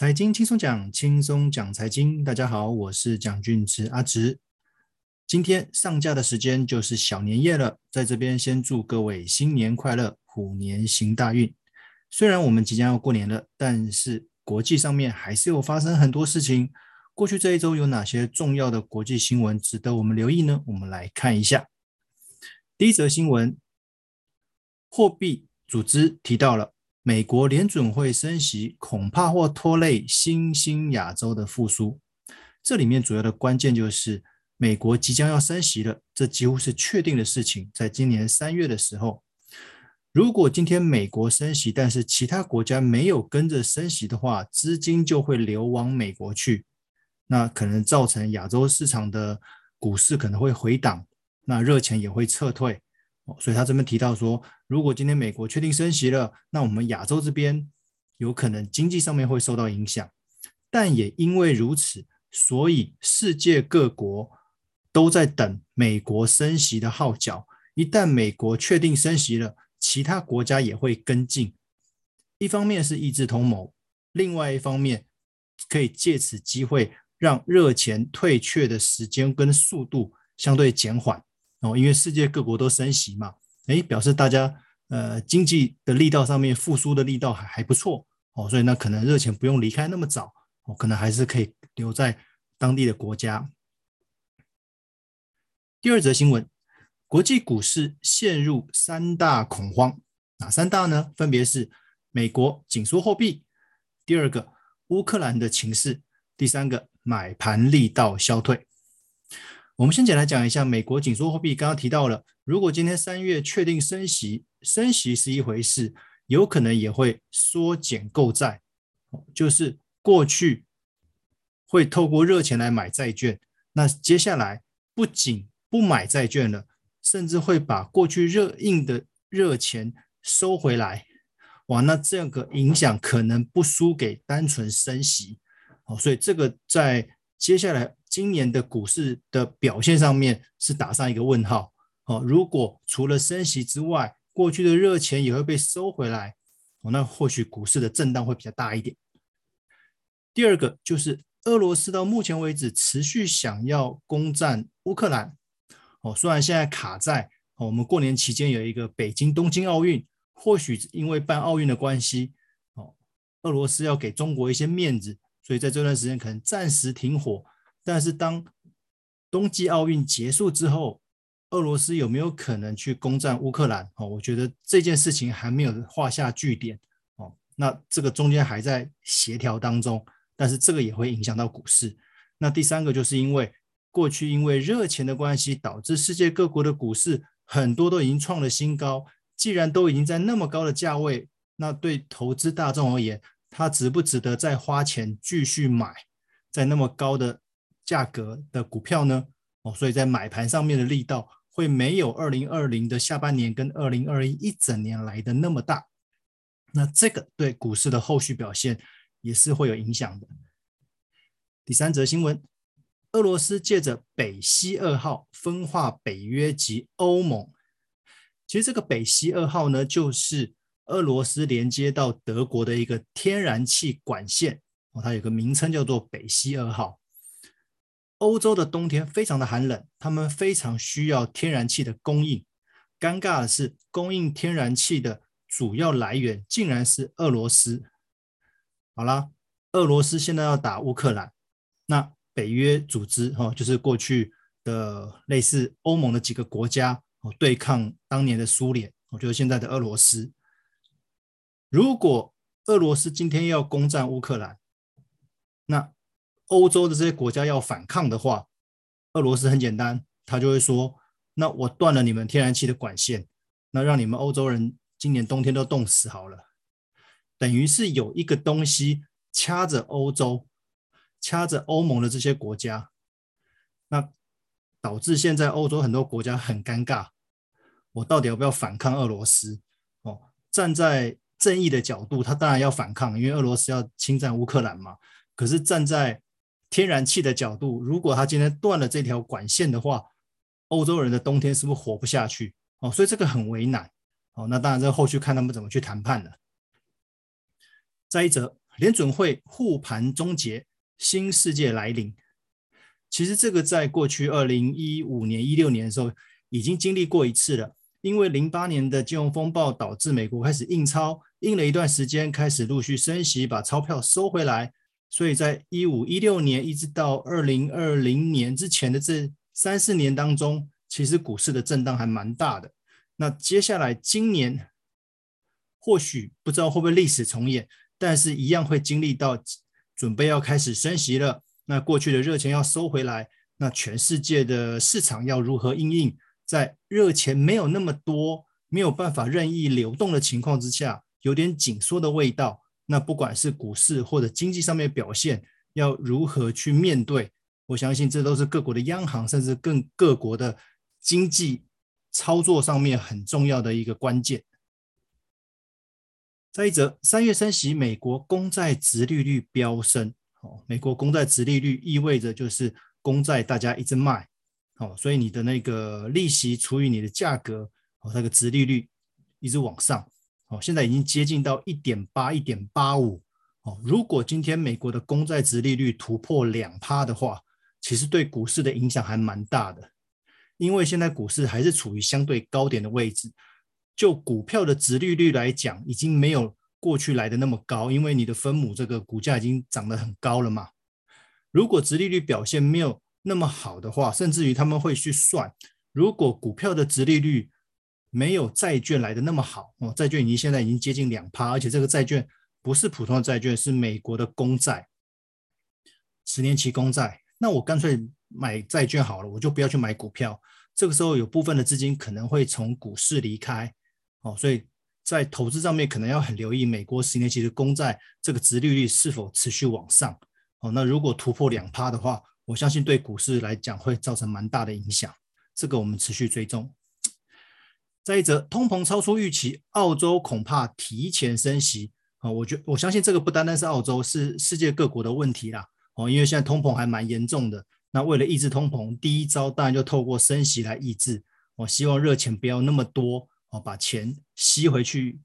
财经轻松讲，轻松讲财经。大家好，我是蒋俊植阿植。今天上架的时间就是小年夜了，在这边先祝各位新年快乐，虎年行大运。虽然我们即将要过年了，但是国际上面还是有发生很多事情。过去这一周有哪些重要的国际新闻值得我们留意呢？我们来看一下。第一则新闻，货币组织提到了。美国联准会升息，恐怕或拖累新兴亚洲的复苏。这里面主要的关键就是美国即将要升息了，这几乎是确定的事情。在今年三月的时候，如果今天美国升息，但是其他国家没有跟着升息的话，资金就会流往美国去，那可能造成亚洲市场的股市可能会回档，那热钱也会撤退。所以他这边提到说，如果今天美国确定升息了，那我们亚洲这边有可能经济上面会受到影响。但也因为如此，所以世界各国都在等美国升息的号角。一旦美国确定升息了，其他国家也会跟进。一方面是一致同谋，另外一方面可以借此机会让热钱退却的时间跟速度相对减缓。哦，因为世界各国都升息嘛，诶，表示大家呃经济的力道上面复苏的力道还还不错哦，所以那可能热钱不用离开那么早哦，可能还是可以留在当地的国家。第二则新闻，国际股市陷入三大恐慌，哪三大呢？分别是美国紧缩货币，第二个乌克兰的情势，第三个买盘力道消退。我们先简单讲一下美国紧缩货币。刚刚提到了，如果今天三月确定升息，升息是一回事，有可能也会缩减购债，就是过去会透过热钱来买债券，那接下来不仅不买债券了，甚至会把过去热印的热钱收回来。哇，那这个影响可能不输给单纯升息。哦，所以这个在接下来。今年的股市的表现上面是打上一个问号。哦，如果除了升息之外，过去的热钱也会被收回来，哦，那或许股市的震荡会比较大一点。第二个就是俄罗斯到目前为止持续想要攻占乌克兰。哦，虽然现在卡在我们过年期间有一个北京东京奥运，或许因为办奥运的关系，哦，俄罗斯要给中国一些面子，所以在这段时间可能暂时停火。但是当冬季奥运结束之后，俄罗斯有没有可能去攻占乌克兰？哦，我觉得这件事情还没有画下句点哦。那这个中间还在协调当中，但是这个也会影响到股市。那第三个就是因为过去因为热钱的关系，导致世界各国的股市很多都已经创了新高。既然都已经在那么高的价位，那对投资大众而言，他值不值得再花钱继续买在那么高的？价格的股票呢？哦，所以在买盘上面的力道会没有二零二零的下半年跟二零二一一整年来的那么大。那这个对股市的后续表现也是会有影响的。第三则新闻，俄罗斯借着北溪二号分化北约及欧盟。其实这个北溪二号呢，就是俄罗斯连接到德国的一个天然气管线哦，它有个名称叫做北溪二号。欧洲的冬天非常的寒冷，他们非常需要天然气的供应。尴尬的是，供应天然气的主要来源竟然是俄罗斯。好啦，俄罗斯现在要打乌克兰，那北约组织哈，就是过去的类似欧盟的几个国家哦，对抗当年的苏联，我觉得现在的俄罗斯。如果俄罗斯今天要攻占乌克兰，欧洲的这些国家要反抗的话，俄罗斯很简单，他就会说：“那我断了你们天然气的管线，那让你们欧洲人今年冬天都冻死好了。”等于是有一个东西掐着欧洲，掐着欧盟的这些国家，那导致现在欧洲很多国家很尴尬。我到底要不要反抗俄罗斯？哦，站在正义的角度，他当然要反抗，因为俄罗斯要侵占乌克兰嘛。可是站在天然气的角度，如果他今天断了这条管线的话，欧洲人的冬天是不是活不下去？哦，所以这个很为难。哦，那当然，这后续看他们怎么去谈判了。再一则，联准会护盘终结，新世界来临。其实这个在过去二零一五年、一六年的时候已经经历过一次了。因为零八年的金融风暴导致美国开始印钞，印了一段时间，开始陆续升息，把钞票收回来。所以在一五一六年一直到二零二零年之前的这三四年当中，其实股市的震荡还蛮大的。那接下来今年或许不知道会不会历史重演，但是一样会经历到准备要开始升息了。那过去的热钱要收回来，那全世界的市场要如何应应？在热钱没有那么多，没有办法任意流动的情况之下，有点紧缩的味道。那不管是股市或者经济上面表现，要如何去面对？我相信这都是各国的央行，甚至更各国的经济操作上面很重要的一个关键。再一则，三月升息，美国公债殖利率飙升。哦，美国公债殖利率意味着就是公债大家一直卖，哦，所以你的那个利息除以你的价格，哦，那个殖利率一直往上，哦，现在已经接近到一点八、一点八五，哦，如果今天美国的公债殖利率突破两趴的话，其实对股市的影响还蛮大的，因为现在股市还是处于相对高点的位置，就股票的殖利率来讲，已经没有。过去来的那么高，因为你的分母这个股价已经涨得很高了嘛。如果殖利率表现没有那么好的话，甚至于他们会去算，如果股票的殖利率没有债券来的那么好哦，债券已经现在已经接近两趴，而且这个债券不是普通的债券，是美国的公债，十年期公债。那我干脆买债券好了，我就不要去买股票。这个时候有部分的资金可能会从股市离开哦，所以。在投资上面，可能要很留意美国十年期的公债这个殖利率是否持续往上。哦，那如果突破两趴的话，我相信对股市来讲会造成蛮大的影响。这个我们持续追踪。再一则，通膨超出预期，澳洲恐怕提前升息。啊，我觉我相信这个不单单是澳洲，是世界各国的问题啦。哦，因为现在通膨还蛮严重的。那为了抑制通膨，第一招当然就透过升息来抑制。我希望热钱不要那么多。哦，把钱吸回去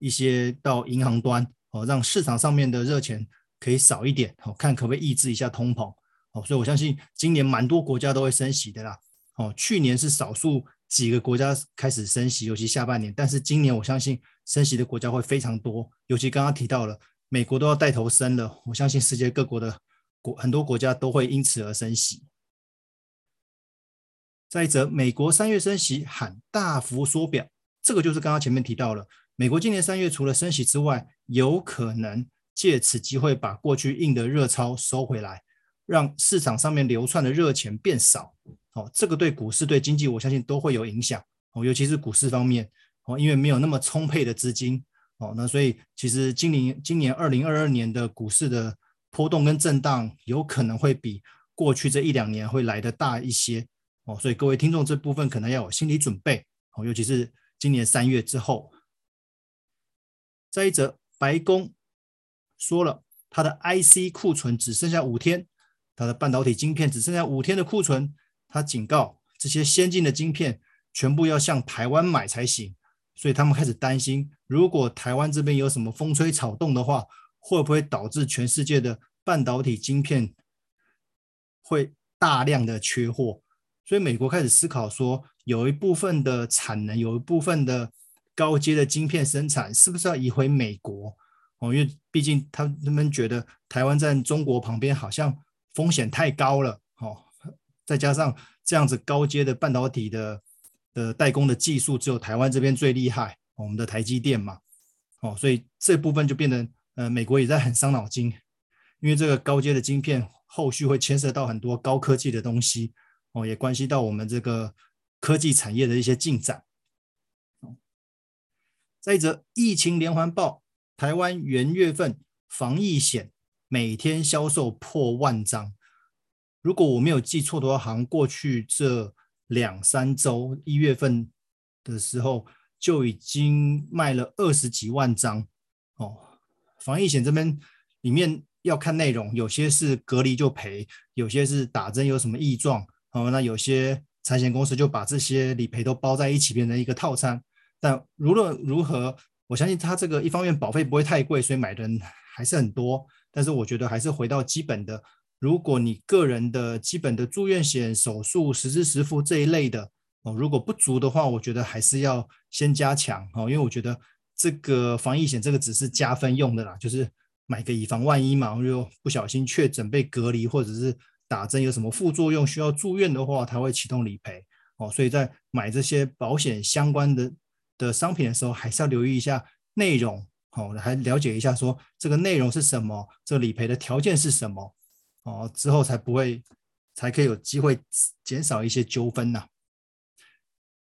一些到银行端，哦，让市场上面的热钱可以少一点，哦，看可不可以抑制一下通膨，哦，所以我相信今年蛮多国家都会升息的啦，哦，去年是少数几个国家开始升息，尤其下半年，但是今年我相信升息的国家会非常多，尤其刚刚提到了美国都要带头升了，我相信世界各国的国很多国家都会因此而升息。再者，美国三月升息喊大幅缩表。这个就是刚刚前面提到了，美国今年三月除了升息之外，有可能借此机会把过去印的热钞收回来，让市场上面流窜的热钱变少。哦，这个对股市、对经济，我相信都会有影响。哦，尤其是股市方面，哦，因为没有那么充沛的资金。哦，那所以其实今年今年二零二二年的股市的波动跟震荡，有可能会比过去这一两年会来的大一些。哦，所以各位听众这部分可能要有心理准备。哦，尤其是。今年三月之后，再一则，白宫说了，它的 IC 库存只剩下五天，它的半导体晶片只剩下五天的库存。它警告这些先进的晶片全部要向台湾买才行，所以他们开始担心，如果台湾这边有什么风吹草动的话，会不会导致全世界的半导体晶片会大量的缺货？所以美国开始思考说，有一部分的产能，有一部分的高阶的晶片生产，是不是要移回美国？哦，因为毕竟他他们觉得台湾在中国旁边，好像风险太高了。哦，再加上这样子高阶的半导体的的代工的技术，只有台湾这边最厉害，我们的台积电嘛。哦，所以这部分就变得，呃，美国也在很伤脑筋，因为这个高阶的晶片后续会牵涉到很多高科技的东西。哦，也关系到我们这个科技产业的一些进展。再者，疫情连环爆，台湾元月份防疫险每天销售破万张。如果我没有记错的话，好像过去这两三周，一月份的时候就已经卖了二十几万张。哦，防疫险这边里面要看内容，有些是隔离就赔，有些是打针有什么异状。哦，那有些财险公司就把这些理赔都包在一起，变成一个套餐。但无论如何，我相信它这个一方面保费不会太贵，所以买的人还是很多，但是我觉得还是回到基本的，如果你个人的基本的住院险、手术、实支实付这一类的哦，如果不足的话，我觉得还是要先加强哦，因为我觉得这个防疫险这个只是加分用的啦，就是买个以防万一嘛，如果不小心确诊被隔离，或者是打针有什么副作用需要住院的话，它会启动理赔哦，所以在买这些保险相关的的商品的时候，还是要留意一下内容。好，还了解一下，说这个内容是什么，这理赔的条件是什么，哦，之后才不会，才可以有机会减少一些纠纷呐。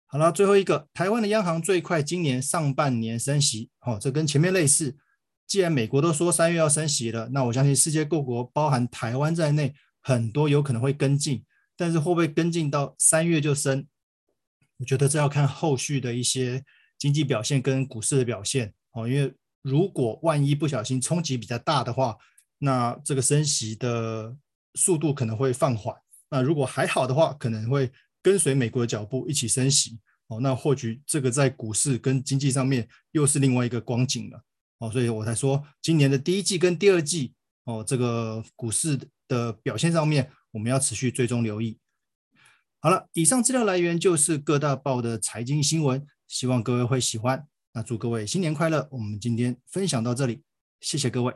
好了，最后一个，台湾的央行最快今年上半年升息，哦，这跟前面类似。既然美国都说三月要升息了，那我相信世界各国，包含台湾在内，很多有可能会跟进，但是会不会跟进到三月就升？我觉得这要看后续的一些经济表现跟股市的表现，哦，因为。如果万一不小心冲击比较大的话，那这个升息的速度可能会放缓。那如果还好的话，可能会跟随美国的脚步一起升息。哦，那或许这个在股市跟经济上面又是另外一个光景了。哦，所以我才说今年的第一季跟第二季，哦，这个股市的表现上面，我们要持续追踪留意。好了，以上资料来源就是各大报的财经新闻，希望各位会喜欢。那祝各位新年快乐！我们今天分享到这里，谢谢各位。